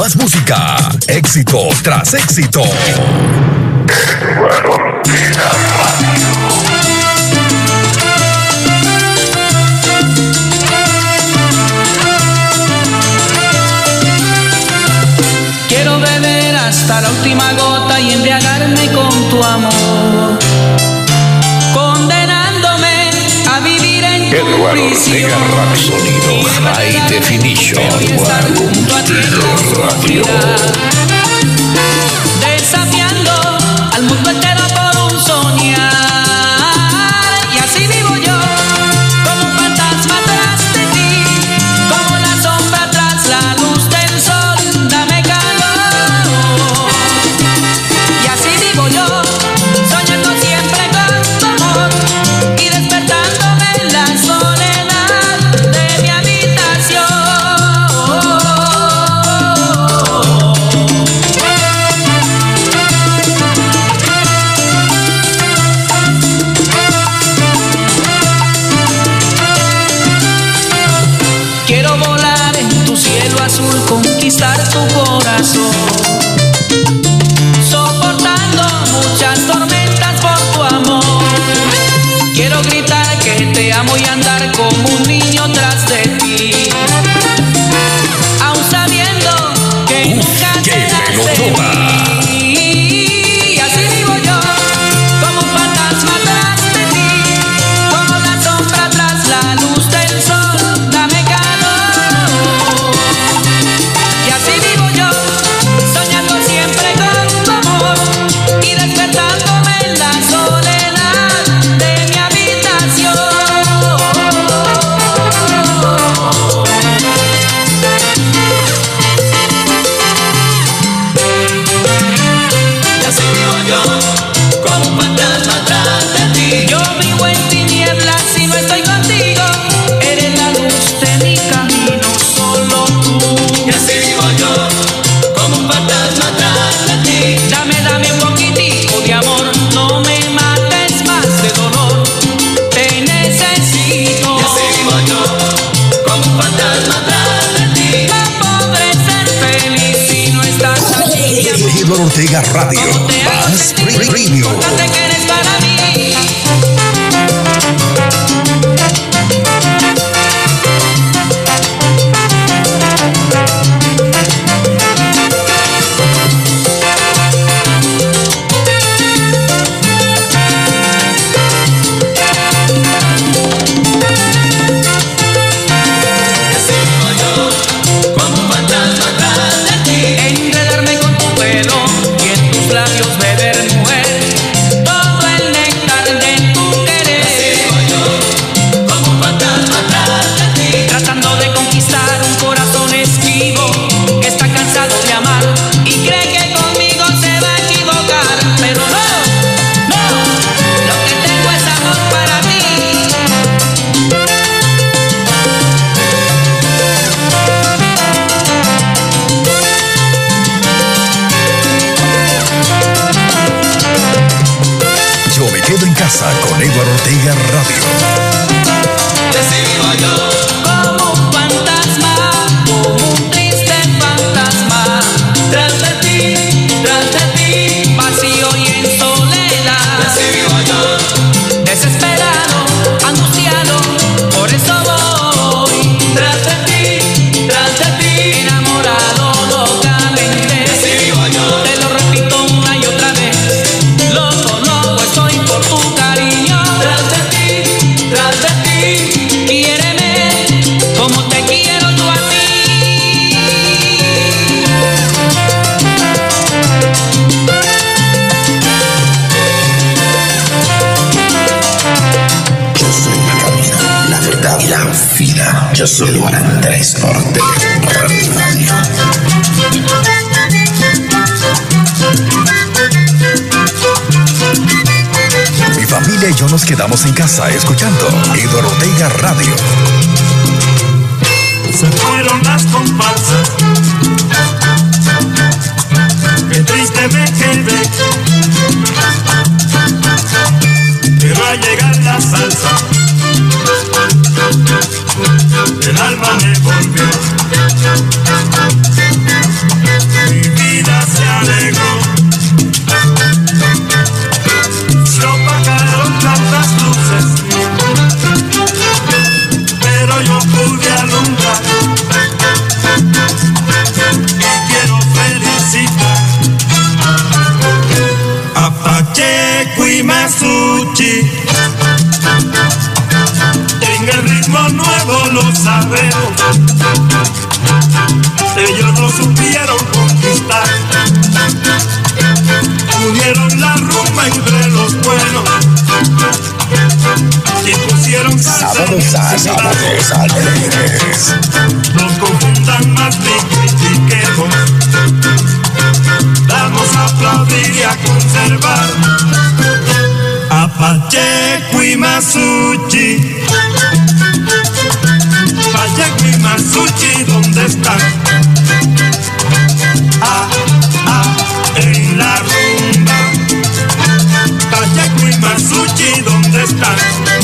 más música. Éxito tras éxito. Quiero beber hasta la última gota y embriagarme con tu amor. lugar Ortega Rap Sonido High Definition. Junto a ti, Radio. Pasa con Eduardo Ortega Radio. casa escuchando Eduardo Ortega Radio. Masuchi. En el ritmo nuevo lo sabemos. Ellos no supieron conquistar. Unieron la rumba entre los buenos. Y pusieron salsa Sábados a sábados alegres. no confundan más ni a conservar a Pacheco y Masuchi. Pacheco y Masuchi, ¿dónde están? Ah, ah, en la rumba. Pacheco y Masuchi, ¿dónde están?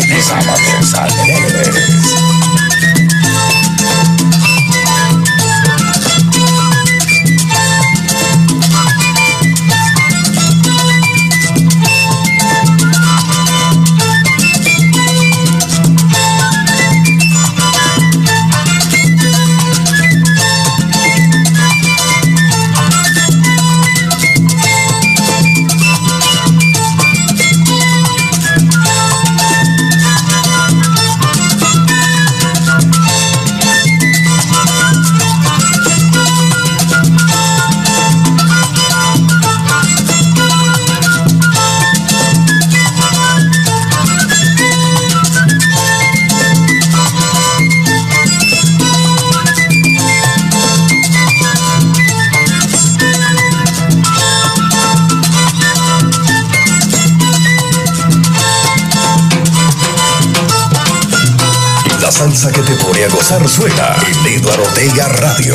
Sábados alegres. Sábados alegres. Te pone a gozar suena en Eduardo Ortega Radio.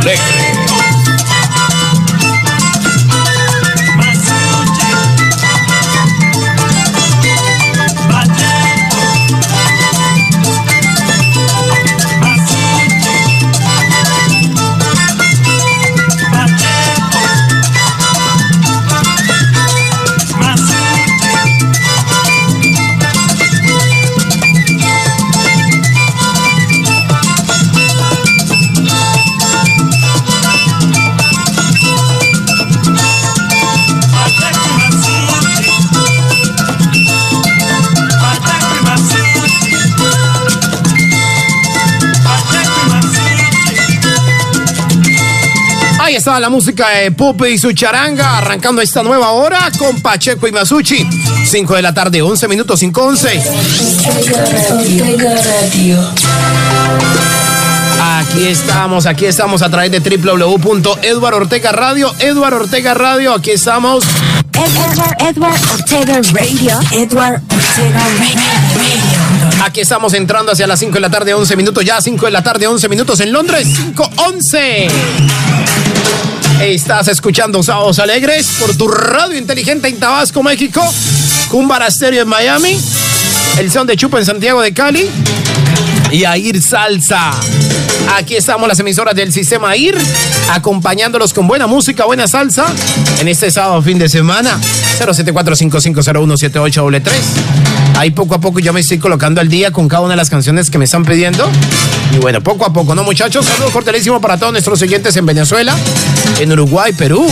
Sábados La música de Pope y su charanga, arrancando esta nueva hora con Pacheco y Masucci. 5 de la tarde, 11 minutos, 5 11. Aquí estamos, aquí estamos a través de www.eduardo Ortega Radio. Eduardo Ortega Radio, aquí estamos. Edward, Edward Ortega Radio. Edward Ortega Radio. Aquí estamos entrando hacia las 5 de la tarde, 11 minutos. Ya 5 de la tarde, 11 minutos en Londres. 5, 11. Estás escuchando Sábados Alegres por tu radio inteligente en Tabasco, México. Cumbara Stereo en Miami. El son de Chupa en Santiago de Cali. Y Air Salsa Aquí estamos las emisoras del sistema IR, acompañándolos con buena música, buena salsa en este sábado fin de semana. 074-5501-7833. Ahí poco a poco yo me estoy colocando al día con cada una de las canciones que me están pidiendo. Y bueno, poco a poco, ¿no, muchachos? Saludos cordialísimo para todos nuestros oyentes en Venezuela, en Uruguay, Perú.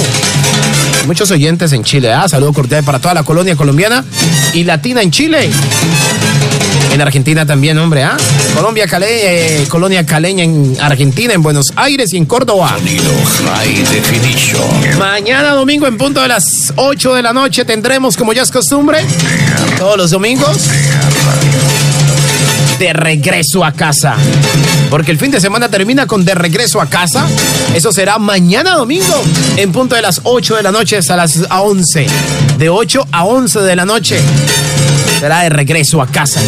Muchos oyentes en Chile, ¿ah? Saludos cordiales para toda la colonia colombiana y latina en Chile. En Argentina también, hombre, ¿ah? Colombia, Cale, eh, Colonia Caleña en Argentina, en Buenos Aires y en Córdoba. Sonido High Definition. Mañana domingo en punto de las 8 de la noche tendremos, como ya es costumbre, todos los domingos, de regreso a casa. Porque el fin de semana termina con de regreso a casa. Eso será mañana domingo en punto de las 8 de la noche hasta las 11. De 8 a 11 de la noche será de regreso a casa.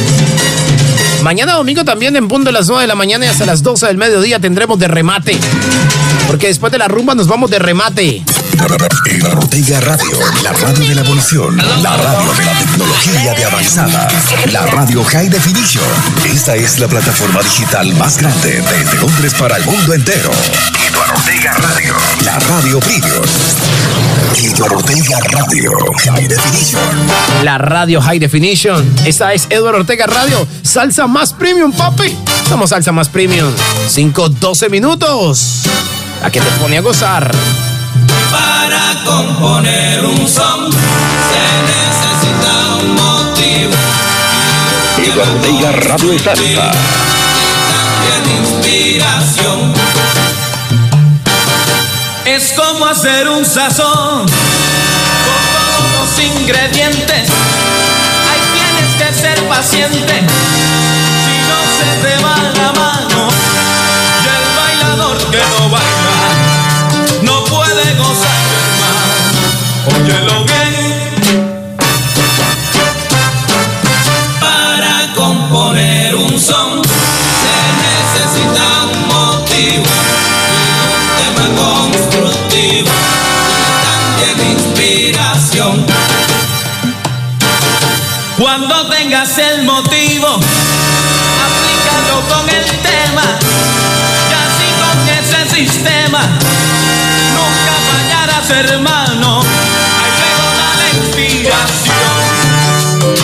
Mañana domingo también en punto de las 9 de la mañana y hasta las 12 del mediodía tendremos de remate. Porque después de la rumba nos vamos de remate. Eduardo Ortega Radio, la radio de la evolución, la radio de la tecnología de avanzada, la radio High Definition. Esta es la plataforma digital más grande desde Londres para el mundo entero. Eduardo Ortega Radio, la radio premium. Eduardo Ortega Radio, High Definition. La radio High Definition. Esta es Eduardo Ortega Radio. Salsa más premium, papi. Somos salsa más premium. 5, 12 minutos. A que te pone a gozar. Para componer un son se necesita un motivo. Radio y Salsa. También inspiración. Es como hacer un sazón con todos los ingredientes. Ahí tienes que ser paciente. Si no se te va la mano, y el bailador que no baila puede gozar, hermano. Hermano. Luego da la inspiración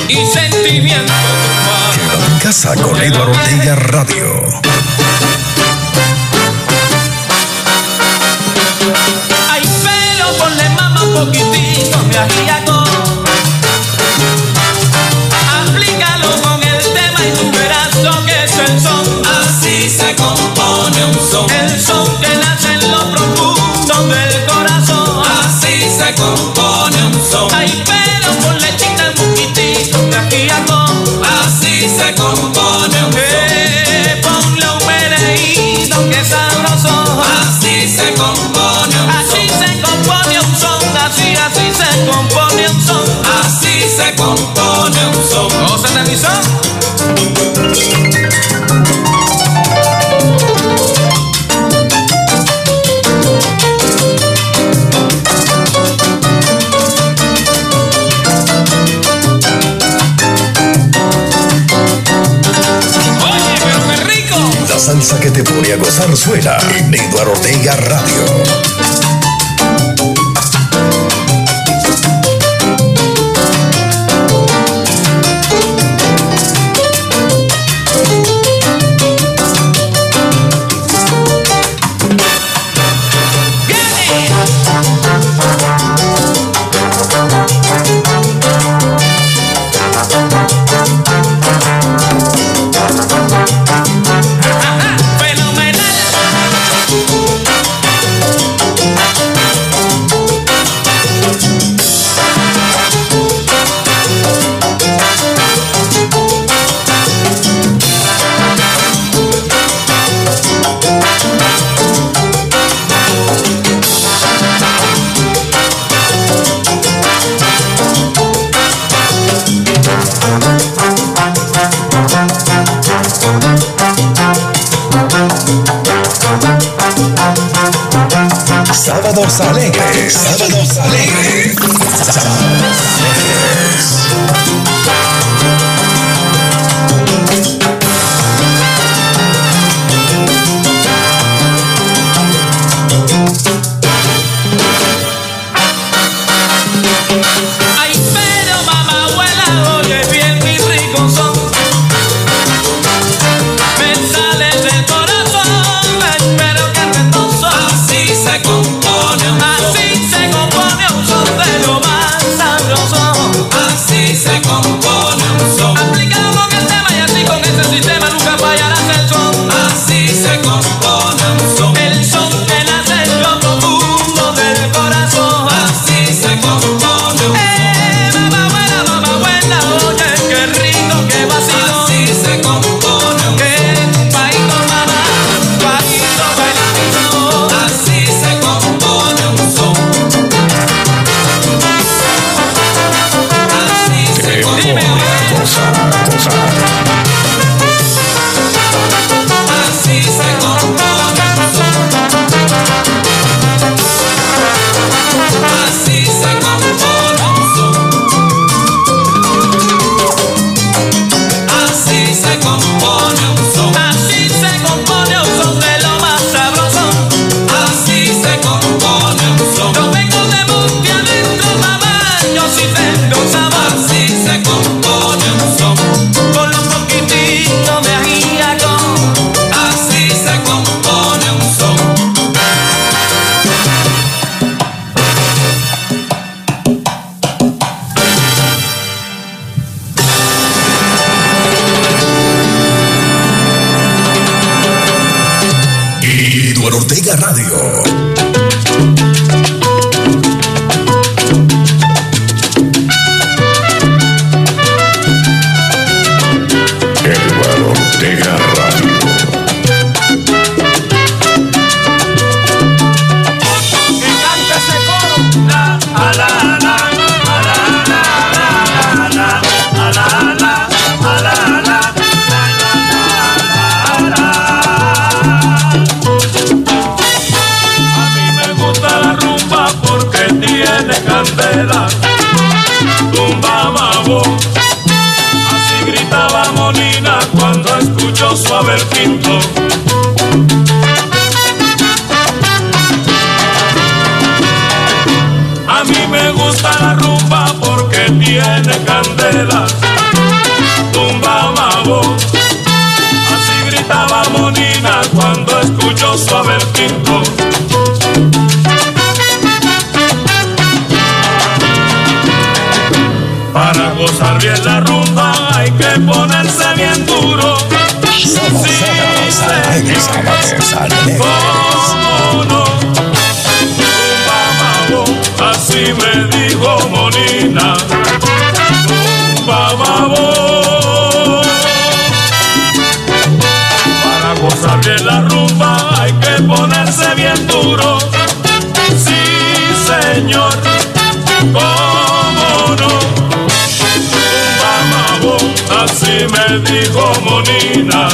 y sentimiento. Quédate en casa con Eduardo Ortega Radio. Ay, pero ponle mamá un poquitito. Aplícalo con el tema y tú verás lo que es el son. Así se compone un son. El Así se que te pone a gozar suena en Eduardo Ortega Radio. haber pinto. A mí me gusta la rumba porque tiene candelas, tumba mambo. Así gritaba Monina cuando escuchó su haber. Para gozar bien la rumba Salmones, salmones. Así me dijo Molina, bababo. Para gozar de la rumba hay que ponerse bien duro. Sí, señor, cómo no. Mamabo, así me dijo Molina.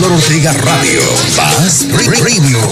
Eduardo Ortega Radio. Más Premium.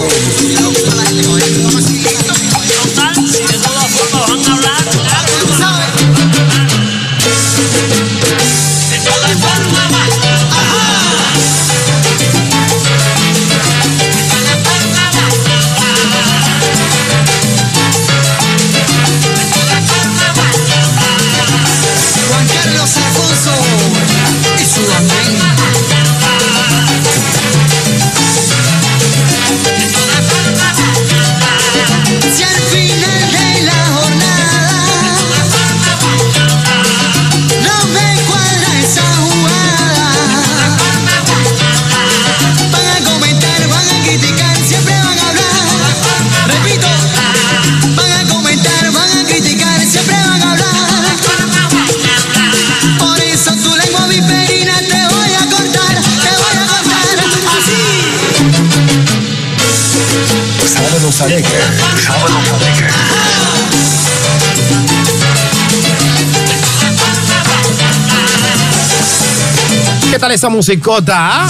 ¿Qué tal esta musicota? ah?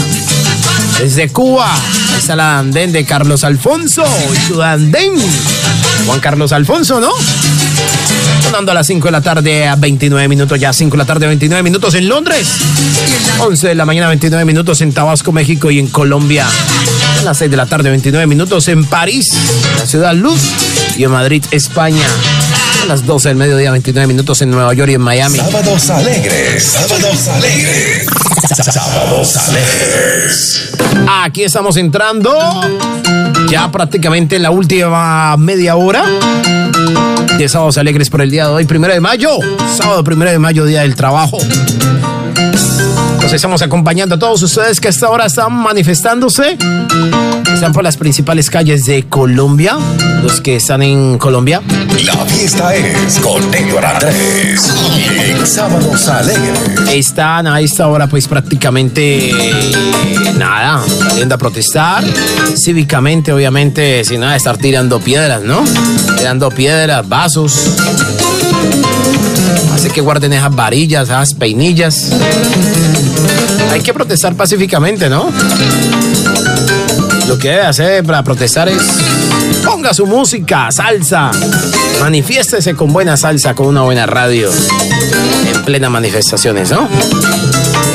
Desde Cuba, está la andén de Carlos Alfonso y su andén. Juan Carlos Alfonso, ¿no? Sonando a las 5 de la tarde a 29 minutos, ya 5 de la tarde a 29 minutos en Londres. 11 de la mañana 29 minutos en Tabasco, México y en Colombia. A las 6 de la tarde 29 minutos en París, la ciudad Luz y en Madrid, España. A las 12 del mediodía 29 minutos en Nueva York y en Miami. Sábados alegres. Sábados alegres. Sábados alegres. Aquí estamos entrando ya prácticamente en la última media hora de Sábados Alegres por el día de hoy, primero de mayo, sábado primero de mayo, día del trabajo. Los estamos acompañando a todos ustedes que hasta ahora están manifestándose. Están por las principales calles de Colombia, los que están en Colombia. La fiesta es con Héctor Andrés. En Sábados alegres. Están a esta hora pues prácticamente nada, saliendo a protestar, cívicamente obviamente sin nada de estar tirando piedras, ¿no? Tirando piedras, vasos. Así que guarden esas varillas, esas peinillas. Hay que protestar pacíficamente, ¿no? Lo que debe hacer para protestar es ponga su música, salsa. Manifiéstese con buena salsa, con una buena radio. En plenas manifestaciones, ¿no?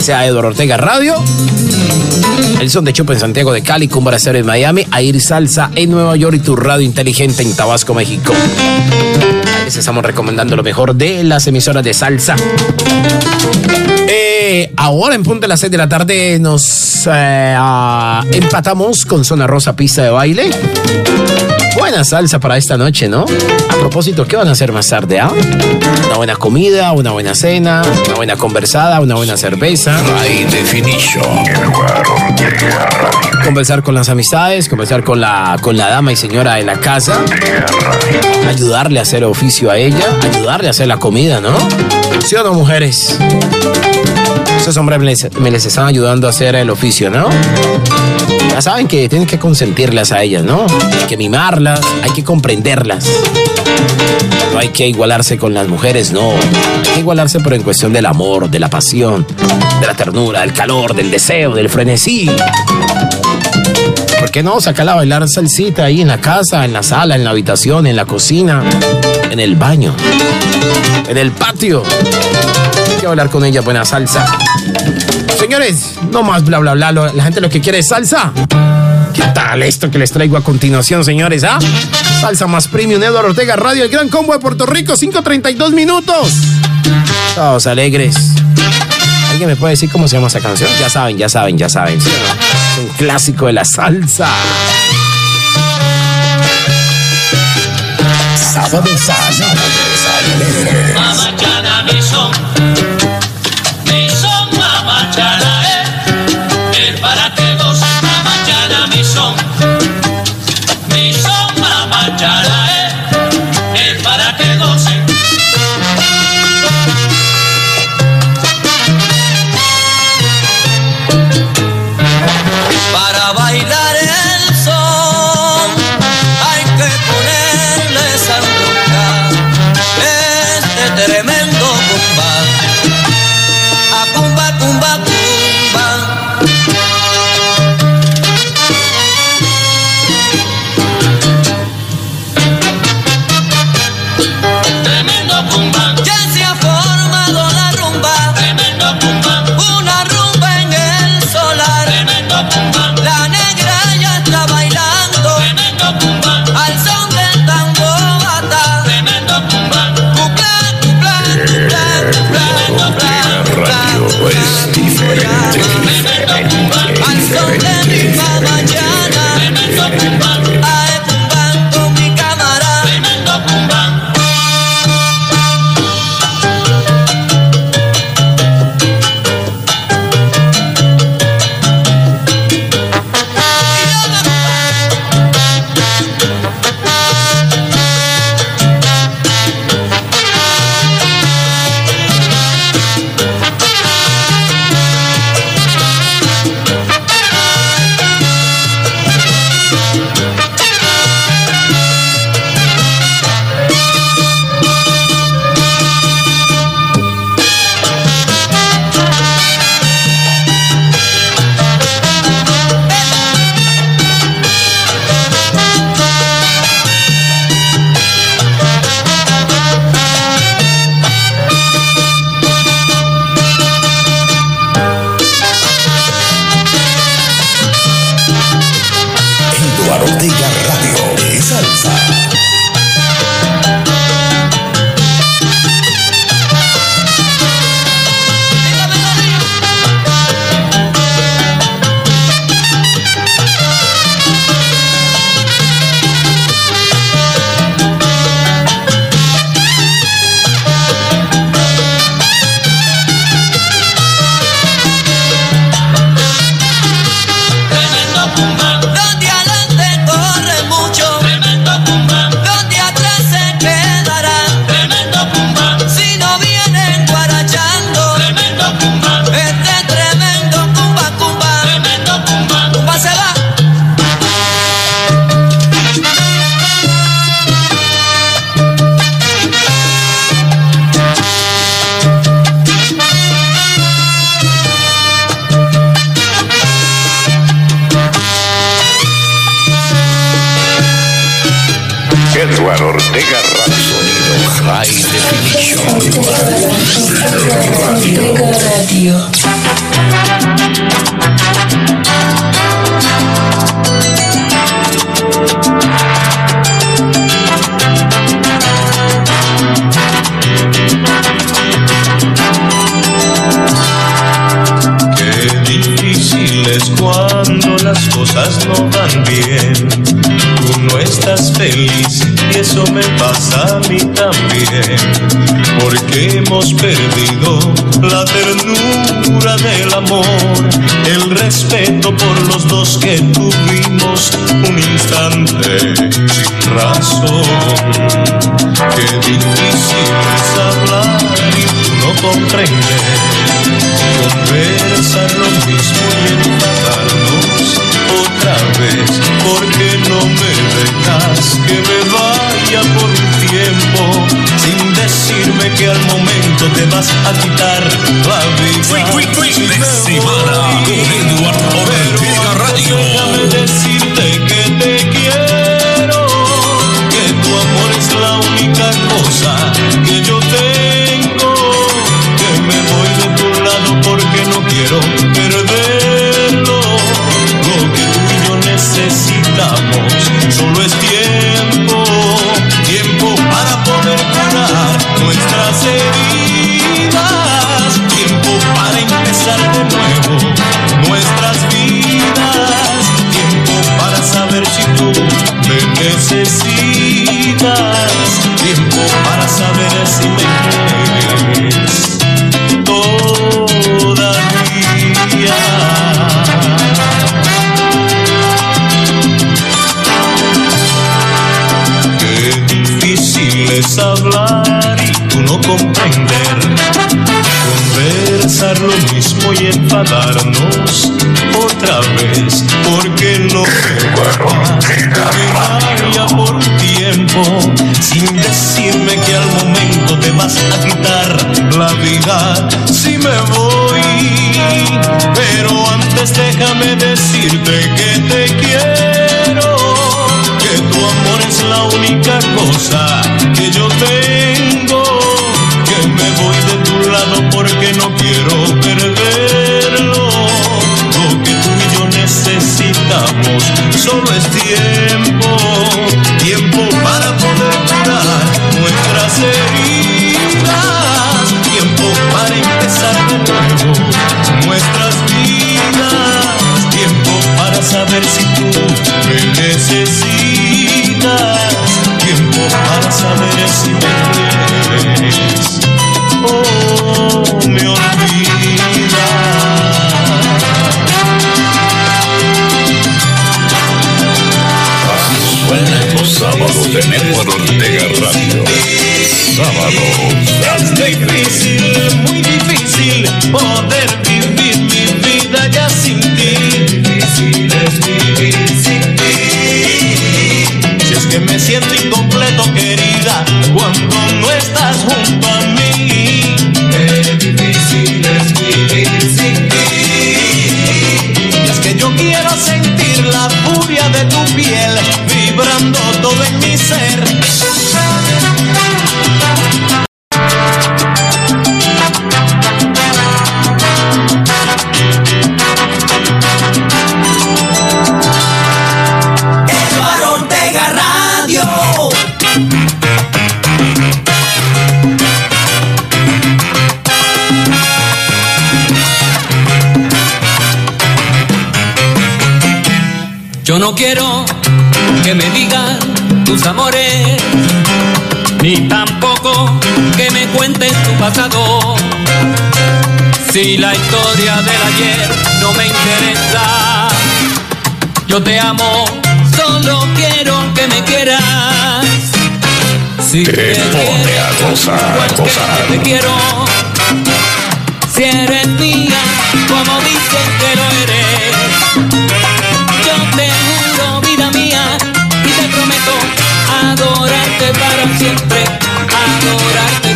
Sea Eduardo Ortega Radio. El son de Chupa en Santiago de Cali, Cumbra Cero en Miami, Air Salsa en Nueva York y tu radio inteligente en Tabasco, México. Les estamos recomendando lo mejor de las emisoras de salsa. Eh, ahora en punto de las 6 de la tarde nos eh, ah, empatamos con Zona Rosa Pista de Baile. Buena salsa para esta noche, ¿no? A propósito, ¿qué van a hacer más tarde? ah? Una buena comida, una buena cena, una buena conversada, una buena cerveza. Definition. Conversar con las amistades, conversar con la, con la dama y señora de la casa. Ayudarle a hacer oficio a ella, ayudarle a hacer la comida, ¿no? ¿Sí o no, mujeres? Esos hombres me les, me les están ayudando a hacer el oficio, ¿no? Ya saben que tienen que consentirlas a ellas, ¿no? Hay que mimarlas, hay que comprenderlas. No hay que igualarse con las mujeres, no. Hay que igualarse, pero en cuestión del amor, de la pasión, de la ternura, del calor, del deseo, del frenesí. ¿Por qué no sacarla a bailar salsita ahí en la casa, en la sala, en la habitación, en la cocina, en el baño, en el patio? Hay que bailar con ella buena salsa. Señores, no más bla bla bla. La gente lo que quiere es salsa. ¿Qué tal esto que les traigo a continuación, señores? ¿Ah? Salsa más premium, Eduardo Ortega Radio, el gran combo de Puerto Rico, 5.32 minutos. Todos alegres. ¿Alguien me puede decir cómo se llama esa canción? Ya saben, ya saben, ya saben. ¿sí? Es un clásico de la salsa. Sábados alegres. Mamachana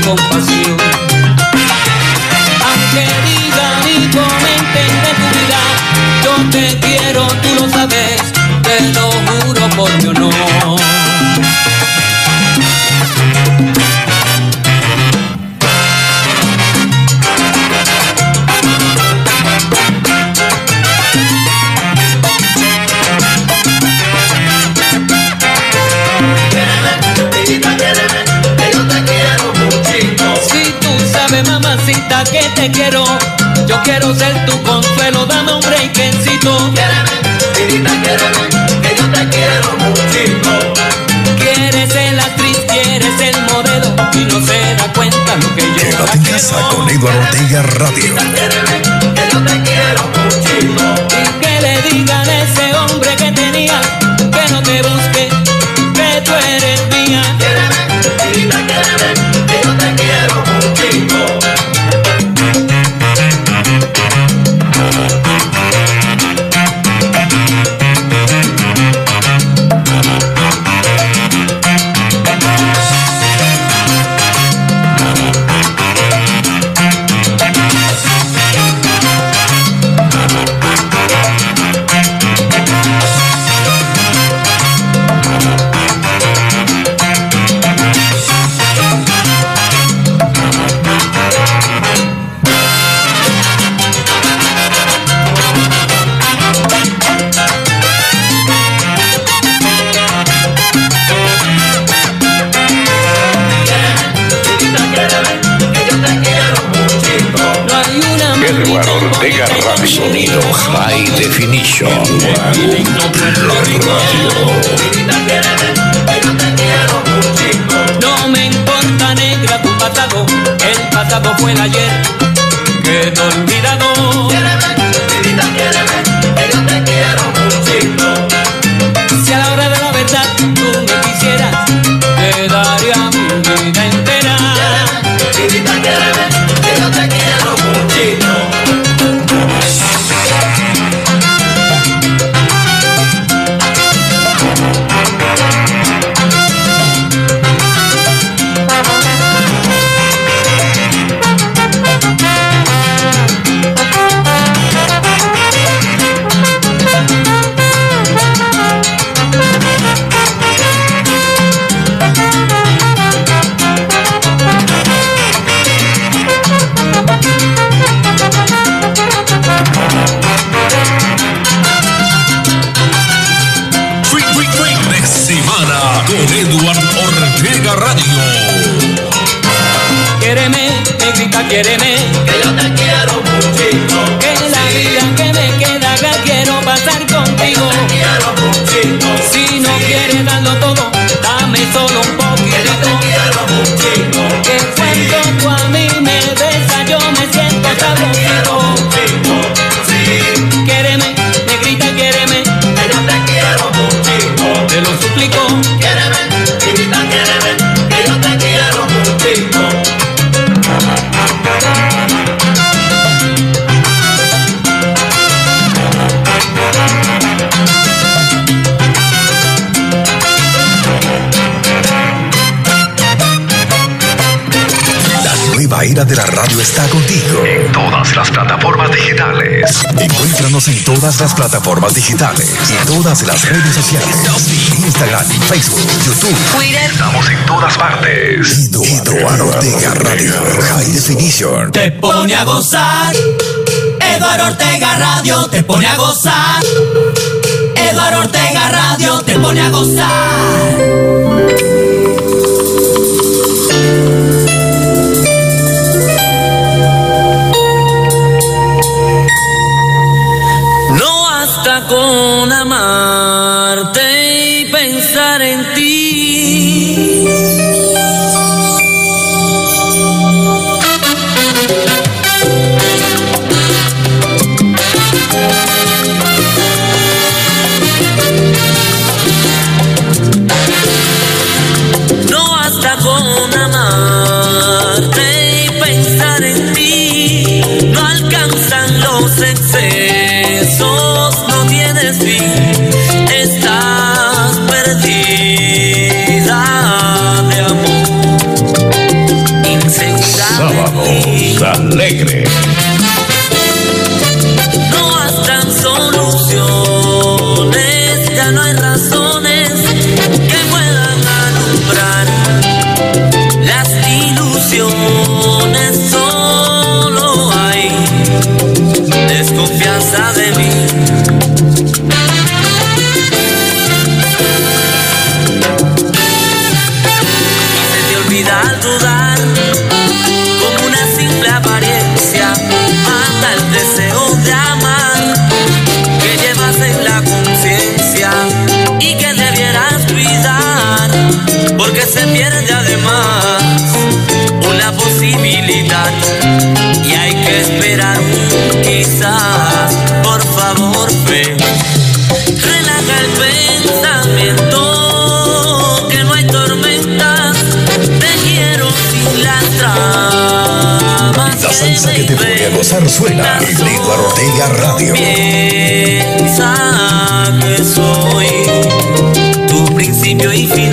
compasso Eduardo Ortega Radio. Ortega Radio. Sonido High Definition. No me importa negra tu pasado, el pasado fue el ayer, quedó olvidado. Está contigo. En todas las plataformas digitales. Encuéntranos en todas las plataformas digitales. Y todas las redes sociales. Instagram, Facebook, YouTube. Twitter. Estamos en todas partes. Eduardo Ortega Radio. High Definition. Te pone a gozar. Eduardo Ortega Radio te pone a gozar. Eduardo Ortega Radio te pone a gozar. con amar. Pone a gozar suena en Eduardo Ortega Radio. Piensa que soy tu principio y final.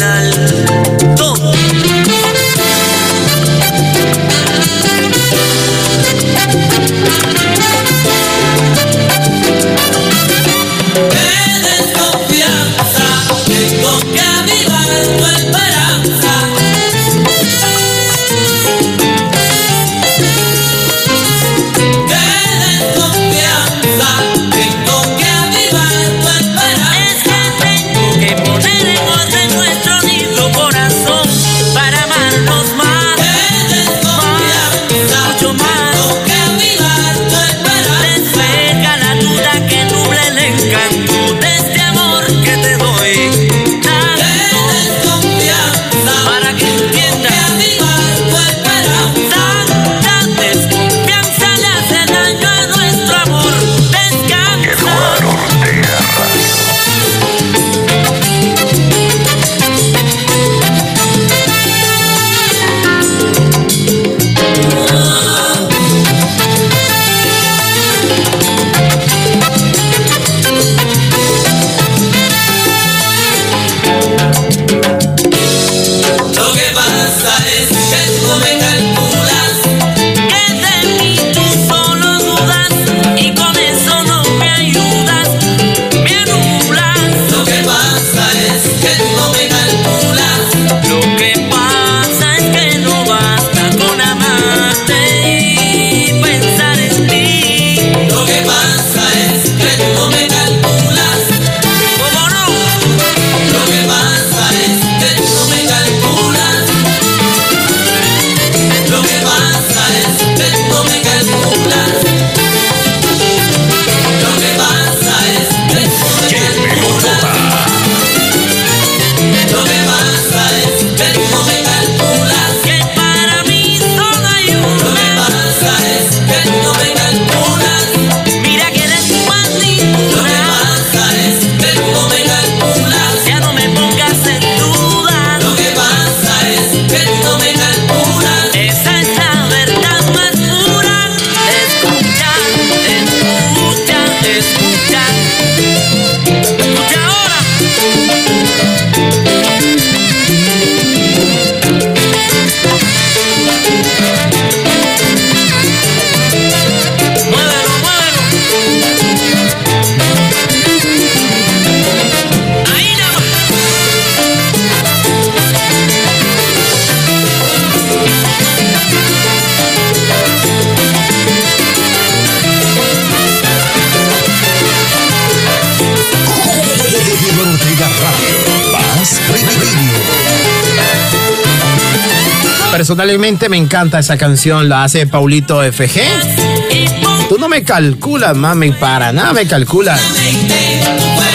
Personalmente me encanta esa canción, la hace Paulito FG. Tú no me calculas, mami, para nada me calculas.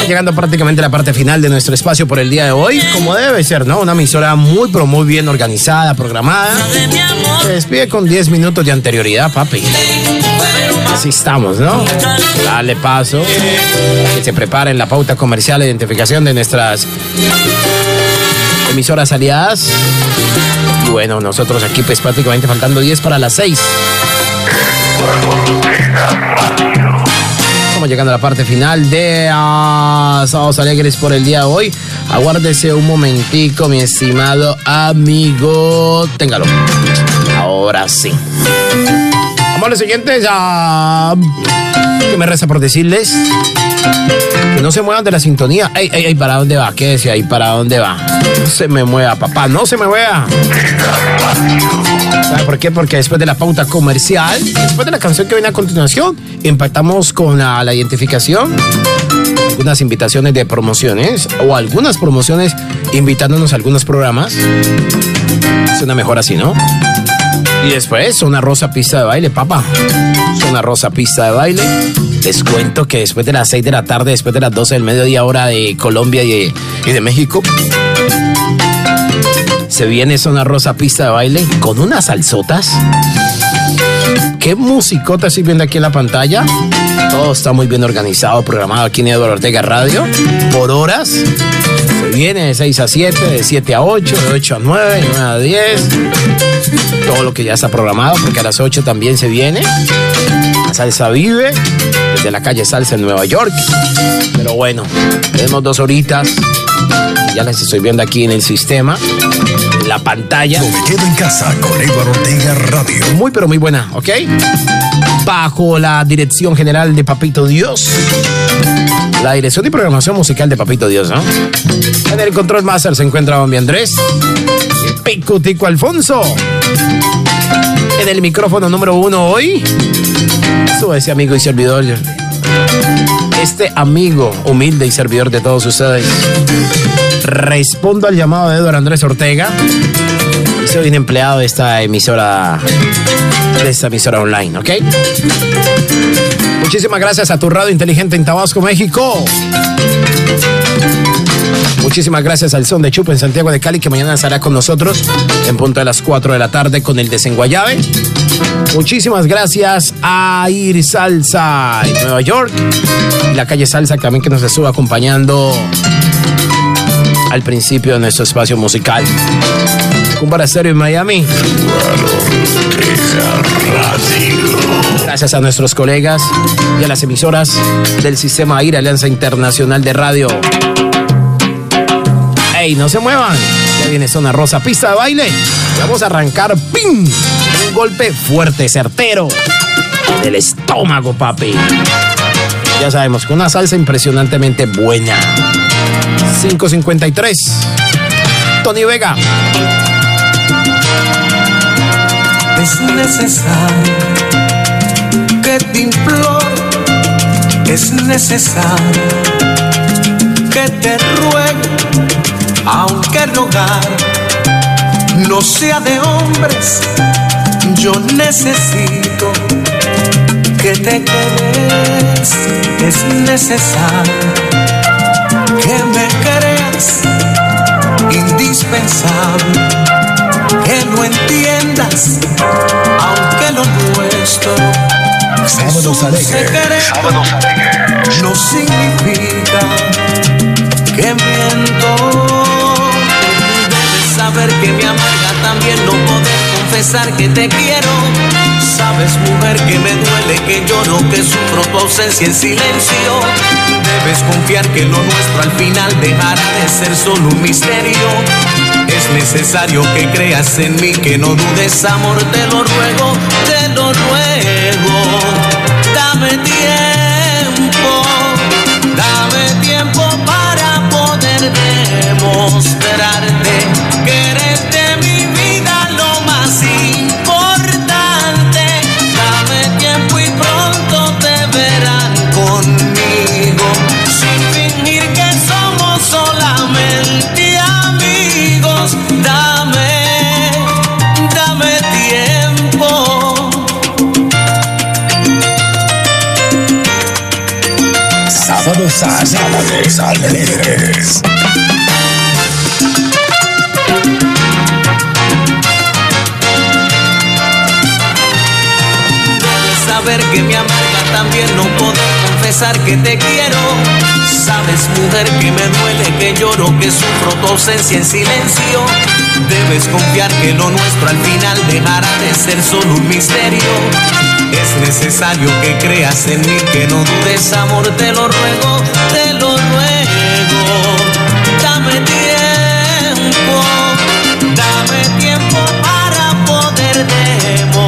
Llegando prácticamente a la parte final de nuestro espacio por el día de hoy, como debe ser, ¿no? Una emisora muy, pero muy bien organizada, programada. Se despide con 10 minutos de anterioridad, papi. Así estamos, ¿no? Dale paso. Que se preparen la pauta comercial de identificación de nuestras emisoras aliadas. Bueno, nosotros aquí pues prácticamente faltando 10 para las 6. Estamos llegando a la parte final de ah, Sábados Alegres por el día de hoy. Aguárdese un momentico, mi estimado amigo. Téngalo. Ahora sí. Vamos a lo siguiente, ya. Que me resta por decirles que no se muevan de la sintonía. Ey, ey, ey, ¿para dónde va? ¿Qué decía ahí? ¿Para dónde va? No se me mueva, papá, no se me mueva. ¿Sabe por qué? Porque después de la pauta comercial, después de la canción que viene a continuación, impactamos con la, la identificación, algunas invitaciones de promociones o algunas promociones invitándonos a algunos programas. Es una mejor así, ¿no? Y después, una rosa pista de baile, papá. Una rosa pista de baile. Les cuento que después de las 6 de la tarde, después de las 12 del mediodía, hora de Colombia y de, y de México, se viene Zona Rosa pista de baile con unas salsotas. ¿Qué musicota estoy viendo aquí en la pantalla? Todo está muy bien organizado, programado aquí en Eduardo Ortega Radio. Por horas. Viene de 6 a 7, de 7 a 8, de 8 a 9, de 9 a 10. Todo lo que ya está programado, porque a las 8 también se viene. La salsa vive desde la calle Salsa en Nueva York. Pero bueno, tenemos dos horitas. Ya las estoy viendo aquí en el sistema, la pantalla. Me quedo en casa con Eduardo Ortega Radio. Muy, pero muy buena, ¿ok? Bajo la dirección general de Papito Dios. La dirección y programación musical de Papito Dios, ¿no? En el control master se encuentra Bambi Andrés. Y Pico Tico Alfonso. En el micrófono número uno hoy. Su ese amigo y servidor. Este amigo humilde y servidor de todos ustedes. Respondo al llamado de Eduardo Andrés Ortega. Soy un empleado de esta emisora. De esta emisora online, ¿ok? Muchísimas gracias a tu radio inteligente en Tabasco, México. Muchísimas gracias al Son de Chupa en Santiago de Cali, que mañana estará con nosotros en punto de las 4 de la tarde con el Desenguayabe. Muchísimas gracias a Ir Salsa en Nueva York y la calle Salsa también que nos estuvo acompañando al principio de nuestro espacio musical. Estéreo en Miami. Gracias a nuestros colegas y a las emisoras del sistema AIR, Alianza Internacional de Radio. ¡Ey, no se muevan! Ya viene Zona Rosa, pista de baile. Vamos a arrancar, ¡pim! Un golpe fuerte, certero. Del estómago, papi. Ya sabemos, con una salsa impresionantemente buena. 553. Tony Vega. Es necesario es necesario que te ruegue, aunque rogar no sea de hombres, yo necesito que te quedes, es necesario que me creas, indispensable, que no entiendas, aunque lo nuestro Sábados es un alegres. no significa que miento. Debes saber que me amarga también no poder confesar que te quiero. Sabes, mujer, que me duele, que lloro, que sufro tu ausencia en silencio. Debes confiar que lo nuestro al final dejará de ser solo un misterio. Es necesario que creas en mí, que no dudes, amor, te lo ruego, te lo ruego. Dame tiempo, dame que te quiero. Sabes, mujer, que me duele, que lloro, que sufro tu ausencia en silencio. Debes confiar que lo nuestro al final dejará de ser solo un misterio. Es necesario que creas en mí, que no dudes, amor, te lo ruego, te lo ruego. Dame tiempo, dame tiempo para poder demostrarte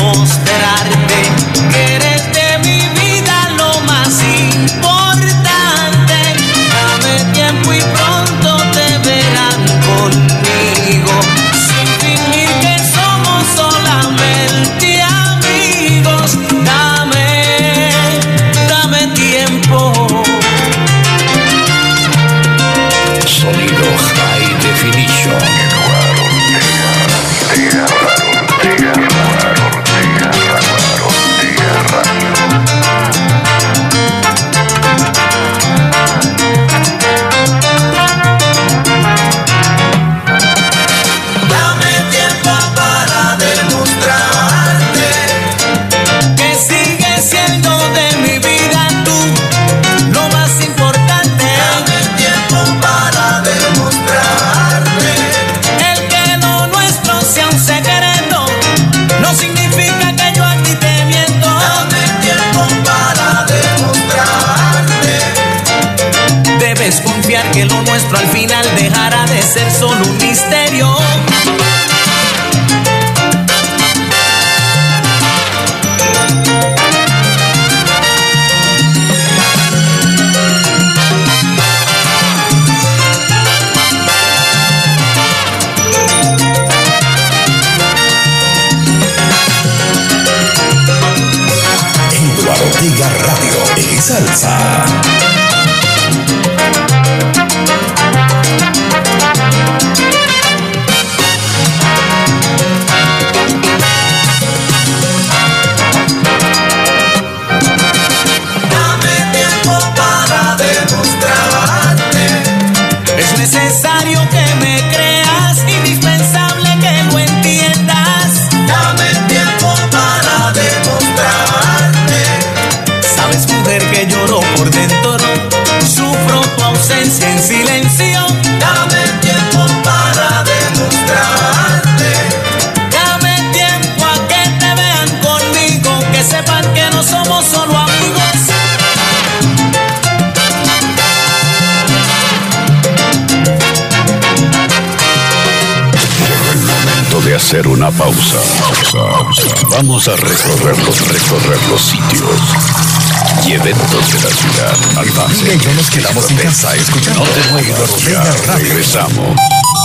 la ciudad. Al y yo nos quedamos en casa escuchando. No te muevas. Regresamos.